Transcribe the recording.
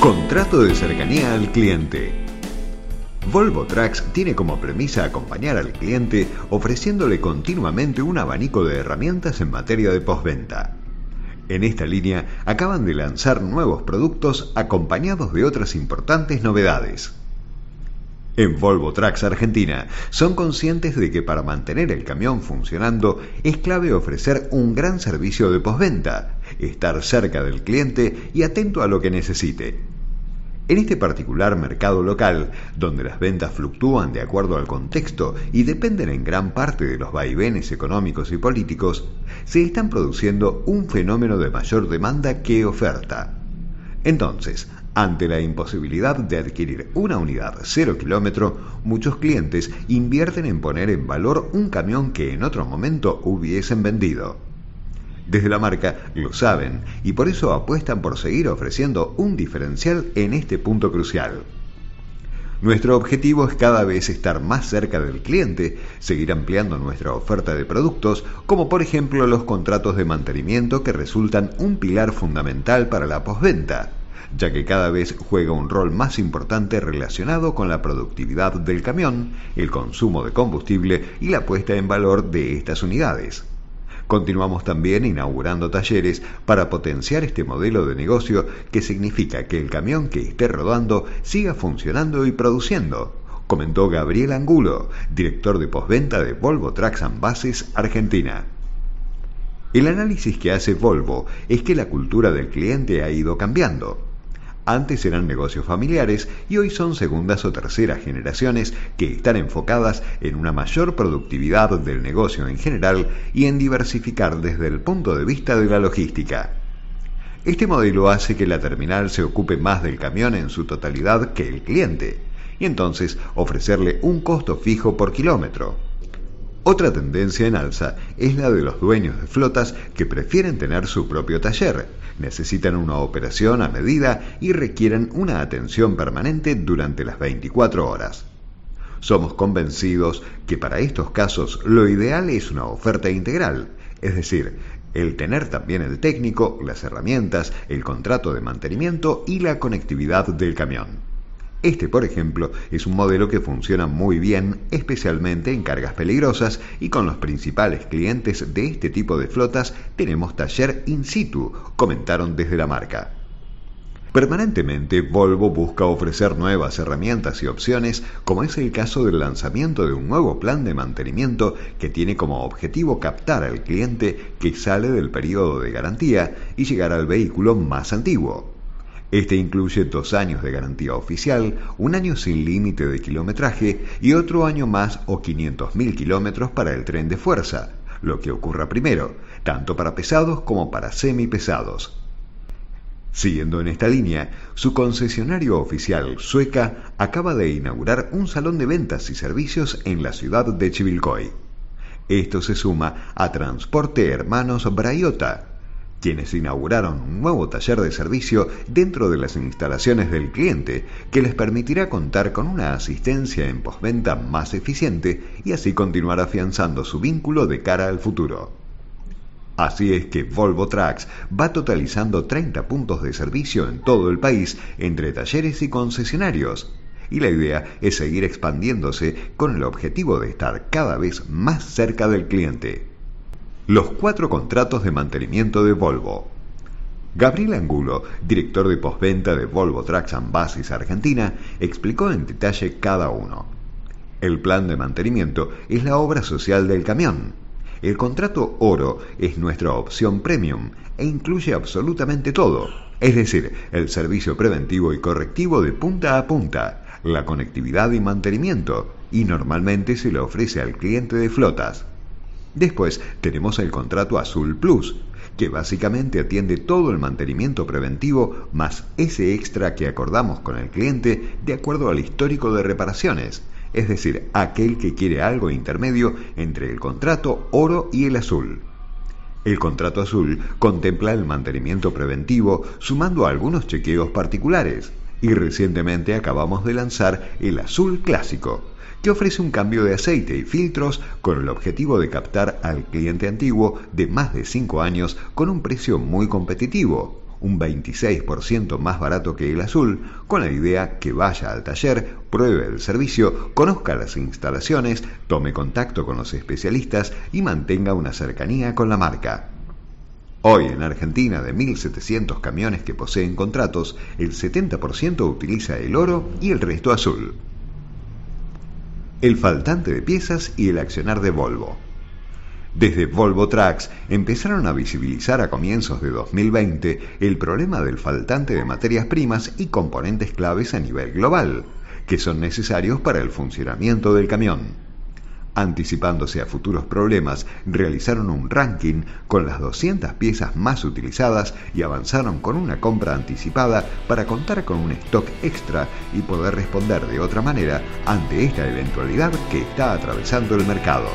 Contrato de cercanía al cliente. Volvo Trucks tiene como premisa acompañar al cliente ofreciéndole continuamente un abanico de herramientas en materia de postventa. En esta línea acaban de lanzar nuevos productos acompañados de otras importantes novedades. En Volvo Trucks Argentina son conscientes de que para mantener el camión funcionando es clave ofrecer un gran servicio de postventa, estar cerca del cliente y atento a lo que necesite. En este particular mercado local, donde las ventas fluctúan de acuerdo al contexto y dependen en gran parte de los vaivenes económicos y políticos, se están produciendo un fenómeno de mayor demanda que oferta. Entonces, ante la imposibilidad de adquirir una unidad cero kilómetro, muchos clientes invierten en poner en valor un camión que en otro momento hubiesen vendido. Desde la marca lo saben y por eso apuestan por seguir ofreciendo un diferencial en este punto crucial. Nuestro objetivo es cada vez estar más cerca del cliente, seguir ampliando nuestra oferta de productos, como por ejemplo los contratos de mantenimiento que resultan un pilar fundamental para la postventa ya que cada vez juega un rol más importante relacionado con la productividad del camión, el consumo de combustible y la puesta en valor de estas unidades. Continuamos también inaugurando talleres para potenciar este modelo de negocio que significa que el camión que esté rodando siga funcionando y produciendo, comentó Gabriel Angulo, director de postventa de Volvo Trucks and Argentina. El análisis que hace Volvo es que la cultura del cliente ha ido cambiando. Antes eran negocios familiares y hoy son segundas o terceras generaciones que están enfocadas en una mayor productividad del negocio en general y en diversificar desde el punto de vista de la logística. Este modelo hace que la terminal se ocupe más del camión en su totalidad que el cliente, y entonces ofrecerle un costo fijo por kilómetro. Otra tendencia en alza es la de los dueños de flotas que prefieren tener su propio taller, necesitan una operación a medida y requieren una atención permanente durante las 24 horas. Somos convencidos que para estos casos lo ideal es una oferta integral, es decir, el tener también el técnico, las herramientas, el contrato de mantenimiento y la conectividad del camión. Este, por ejemplo, es un modelo que funciona muy bien, especialmente en cargas peligrosas, y con los principales clientes de este tipo de flotas tenemos taller in situ, comentaron desde la marca. Permanentemente, Volvo busca ofrecer nuevas herramientas y opciones, como es el caso del lanzamiento de un nuevo plan de mantenimiento que tiene como objetivo captar al cliente que sale del periodo de garantía y llegar al vehículo más antiguo. Este incluye dos años de garantía oficial, un año sin límite de kilometraje y otro año más o 500.000 kilómetros para el tren de fuerza, lo que ocurra primero, tanto para pesados como para semipesados. Siguiendo en esta línea, su concesionario oficial sueca acaba de inaugurar un salón de ventas y servicios en la ciudad de Chivilcoy. Esto se suma a Transporte Hermanos Braiota, quienes inauguraron un nuevo taller de servicio dentro de las instalaciones del cliente que les permitirá contar con una asistencia en postventa más eficiente y así continuar afianzando su vínculo de cara al futuro. Así es que Volvo Trucks va totalizando 30 puntos de servicio en todo el país entre talleres y concesionarios. Y la idea es seguir expandiéndose con el objetivo de estar cada vez más cerca del cliente los cuatro contratos de mantenimiento de Volvo. Gabriel Angulo, director de postventa de Volvo Trucks and Argentina, explicó en detalle cada uno. El plan de mantenimiento es la obra social del camión. El contrato oro es nuestra opción premium e incluye absolutamente todo, es decir, el servicio preventivo y correctivo de punta a punta, la conectividad y mantenimiento, y normalmente se le ofrece al cliente de flotas. Después tenemos el contrato Azul Plus, que básicamente atiende todo el mantenimiento preventivo más ese extra que acordamos con el cliente de acuerdo al histórico de reparaciones, es decir, aquel que quiere algo intermedio entre el contrato oro y el azul. El contrato azul contempla el mantenimiento preventivo sumando algunos chequeos particulares y recientemente acabamos de lanzar el azul clásico que ofrece un cambio de aceite y filtros con el objetivo de captar al cliente antiguo de más de 5 años con un precio muy competitivo, un 26% más barato que el azul, con la idea que vaya al taller, pruebe el servicio, conozca las instalaciones, tome contacto con los especialistas y mantenga una cercanía con la marca. Hoy en Argentina, de 1.700 camiones que poseen contratos, el 70% utiliza el oro y el resto azul. El faltante de piezas y el accionar de Volvo. Desde Volvo Trucks empezaron a visibilizar a comienzos de 2020 el problema del faltante de materias primas y componentes claves a nivel global, que son necesarios para el funcionamiento del camión. Anticipándose a futuros problemas, realizaron un ranking con las 200 piezas más utilizadas y avanzaron con una compra anticipada para contar con un stock extra y poder responder de otra manera ante esta eventualidad que está atravesando el mercado.